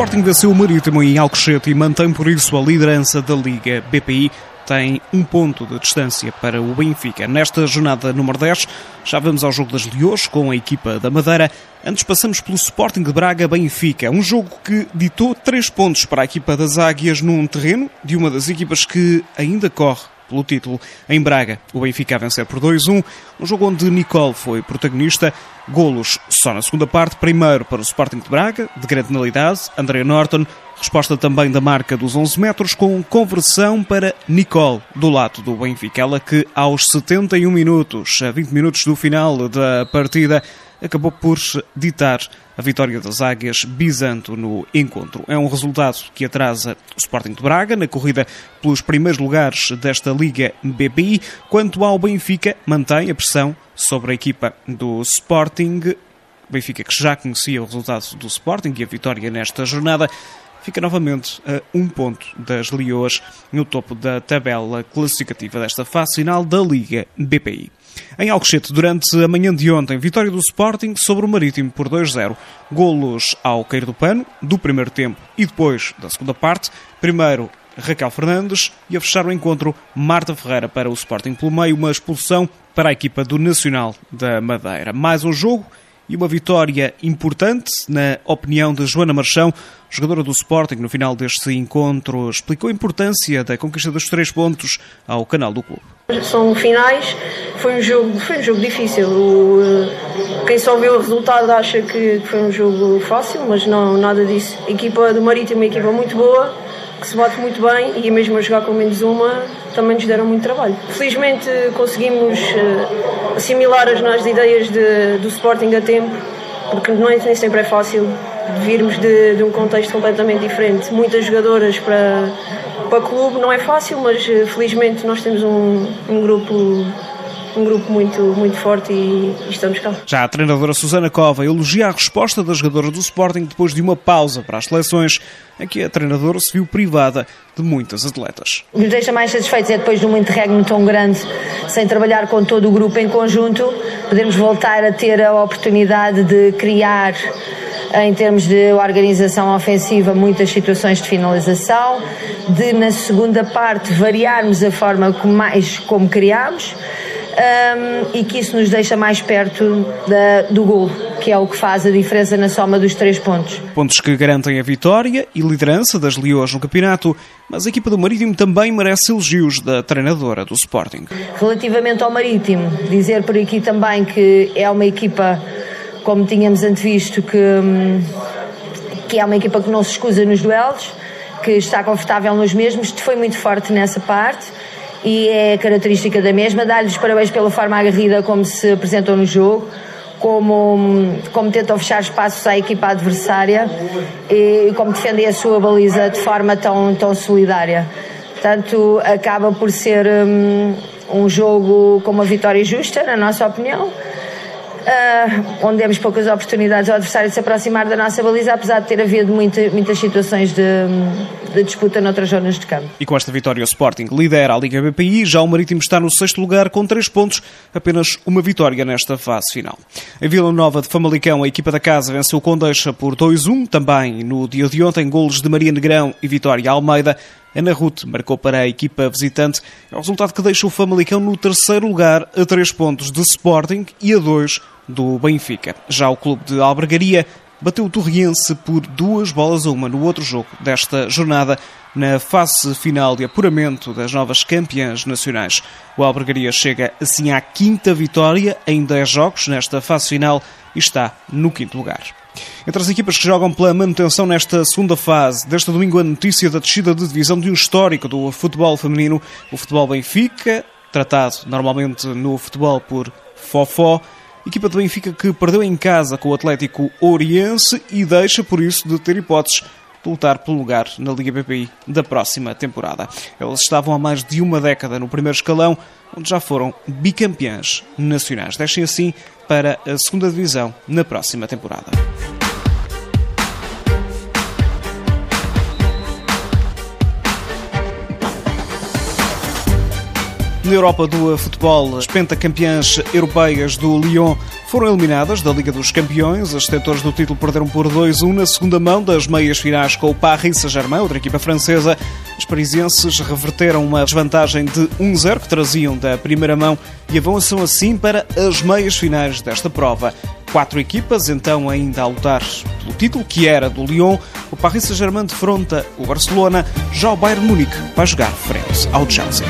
Sporting venceu o Marítimo em Alcochete e mantém por isso a liderança da Liga BPI tem um ponto de distância para o Benfica. Nesta jornada número 10, já vamos ao jogo das Leões com a equipa da Madeira. Antes passamos pelo Sporting de Braga Benfica, um jogo que ditou três pontos para a equipa das Águias num terreno de uma das equipas que ainda corre pelo título em Braga. O Benfica a vencer por 2-1, um jogo onde Nicole foi protagonista. Golos só na segunda parte, primeiro para o Sporting de Braga, de grande penalidade, André Norton, resposta também da marca dos 11 metros, com conversão para Nicole, do lado do Benfica. Ela que aos 71 minutos, a 20 minutos do final da partida, acabou por ditar a vitória das Águias Bisanto no encontro. É um resultado que atrasa o Sporting de Braga na corrida pelos primeiros lugares desta Liga BPI. Quanto ao Benfica, mantém a pressão sobre a equipa do Sporting. Benfica que já conhecia o resultado do Sporting e a vitória nesta jornada fica novamente a um ponto das Leoas no topo da tabela classificativa desta fase final da Liga BPI. Em Alcochete, durante a manhã de ontem, vitória do Sporting sobre o Marítimo por 2-0. Golos ao cair do pano, do primeiro tempo e depois da segunda parte. Primeiro, Raquel Fernandes e a fechar o encontro, Marta Ferreira para o Sporting pelo meio, uma expulsão para a equipa do Nacional da Madeira. Mais um jogo e uma vitória importante, na opinião de Joana Marchão, jogadora do Sporting, no final deste encontro, explicou a importância da conquista dos três pontos ao canal do clube. São finais, foi um jogo, foi um jogo difícil. O, eh, quem só viu o resultado acha que foi um jogo fácil, mas não, nada disso. A equipa do Marítimo é uma equipa muito boa, que se bate muito bem e mesmo a jogar com menos uma também nos deram muito trabalho. Felizmente conseguimos eh, assimilar as nossas ideias de, do Sporting a tempo, porque não é, nem sempre é fácil virmos de, de um contexto completamente diferente. Muitas jogadoras para, para clube não é fácil, mas eh, felizmente nós temos um, um grupo um grupo muito, muito forte e, e, estamos cá. Já a treinadora Susana Cova elogia a resposta da jogadora do Sporting depois de uma pausa para as seleções, em que a treinadora se viu privada de muitas atletas. Nos deixa mais satisfeitos é depois de um interregno tão grande, sem trabalhar com todo o grupo em conjunto, podermos voltar a ter a oportunidade de criar em termos de organização ofensiva, muitas situações de finalização, de na segunda parte variarmos a forma como mais como criámos um, e que isso nos deixa mais perto da, do gol, que é o que faz a diferença na soma dos três pontos. Pontos que garantem a vitória e liderança das Leões no campeonato, mas a equipa do Marítimo também merece elogios da treinadora do Sporting. Relativamente ao Marítimo, dizer por aqui também que é uma equipa, como tínhamos antevisto, que, hum, que é uma equipa que não se escusa nos duelos, que está confortável nos mesmos, foi muito forte nessa parte e é característica da mesma. Dar-lhes parabéns pela forma agarrida como se apresentou no jogo, como, como tentam fechar espaços à equipa adversária e como defendem a sua baliza de forma tão, tão solidária. Portanto, acaba por ser um, um jogo com uma vitória justa, na nossa opinião uh, onde demos poucas oportunidades ao adversário de se aproximar da nossa baliza, apesar de ter havido muita, muitas situações de, de, disputa noutras zonas de campo. E com esta vitória, o Sporting lidera a Liga BPI, já o Marítimo está no sexto lugar com três pontos, apenas uma vitória nesta fase final. Em Vila Nova de Famalicão, a equipa da casa venceu o Condeixa por 2-1, também no dia de ontem, golos de Maria Negrão e Vitória Almeida. Ana Ruth marcou para a equipa visitante. É o resultado que deixa o Famalicão no terceiro lugar, a três pontos de Sporting e a dois do Benfica. Já o clube de Albergaria bateu o Torriense por duas bolas a uma no outro jogo desta jornada, na fase final de apuramento das novas campeãs nacionais. O Albergaria chega assim à quinta vitória em 10 jogos nesta fase final e está no quinto lugar. Entre as equipas que jogam pela manutenção nesta segunda fase, deste domingo a notícia da descida de divisão de um histórico do futebol feminino, o futebol Benfica, tratado normalmente no futebol por Fofó, Equipa do Benfica que perdeu em casa com o Atlético Oriense e deixa, por isso, de ter hipóteses de lutar pelo lugar na Liga BPI da próxima temporada. Eles estavam há mais de uma década no primeiro escalão, onde já foram bicampeãs nacionais. Deixem assim para a segunda divisão na próxima temporada. Na Europa do futebol, as pentacampeãs europeias do Lyon foram eliminadas da Liga dos Campeões. As detentores do título perderam por 2-1 na segunda mão das meias finais com o Paris Saint-Germain, outra equipa francesa. Os parisienses reverteram uma desvantagem de 1-0 que traziam da primeira mão e avançam assim para as meias finais desta prova. Quatro equipas, então, ainda a lutar pelo título, que era do Lyon. O Paris Saint-Germain defronta o Barcelona. Já o Bayern Munique vai jogar frente ao Chelsea.